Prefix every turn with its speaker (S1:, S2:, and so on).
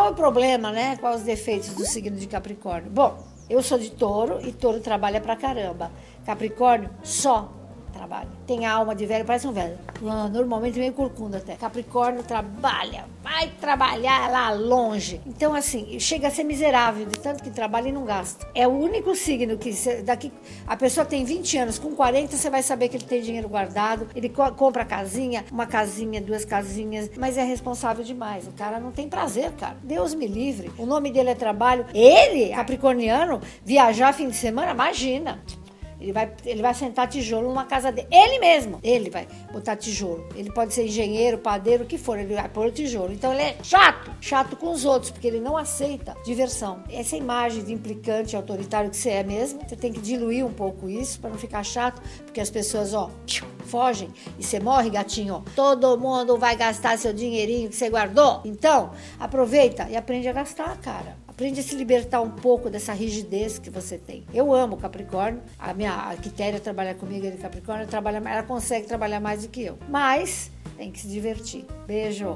S1: qual é o problema, né? Quais os defeitos do signo de Capricórnio? Bom, eu sou de touro e touro trabalha pra caramba. Capricórnio só trabalha. Tem alma de velho, parece um velho. Ah, normalmente meio corcunda até. Capricórnio trabalha, vai trabalhar lá longe. Então, assim, chega a ser miserável de tanto que trabalha e não gasta. É o único signo que cê, daqui a pessoa tem 20 anos, com 40 você vai saber que ele tem dinheiro guardado, ele co compra casinha, uma casinha, duas casinhas, mas é responsável demais. O cara não tem prazer, cara. Deus me livre. O nome dele é trabalho. Ele, capricorniano, viajar fim de semana, imagina. Ele vai, ele vai sentar tijolo numa casa dele. Ele mesmo. Ele vai botar tijolo. Ele pode ser engenheiro, padeiro, o que for. Ele vai pôr o tijolo. Então ele é chato. Chato com os outros, porque ele não aceita diversão. Essa imagem de implicante, autoritário que você é mesmo, você tem que diluir um pouco isso para não ficar chato, porque as pessoas, ó, fogem e você morre, gatinho. Todo mundo vai gastar seu dinheirinho que você guardou. Então, aproveita e aprende a gastar, cara. Aprende a se libertar um pouco dessa rigidez que você tem. Eu amo Capricórnio. A minha a Quitéria trabalha comigo, ele Capricórnio, trabalha, ela consegue trabalhar mais do que eu. Mas tem que se divertir. Beijo!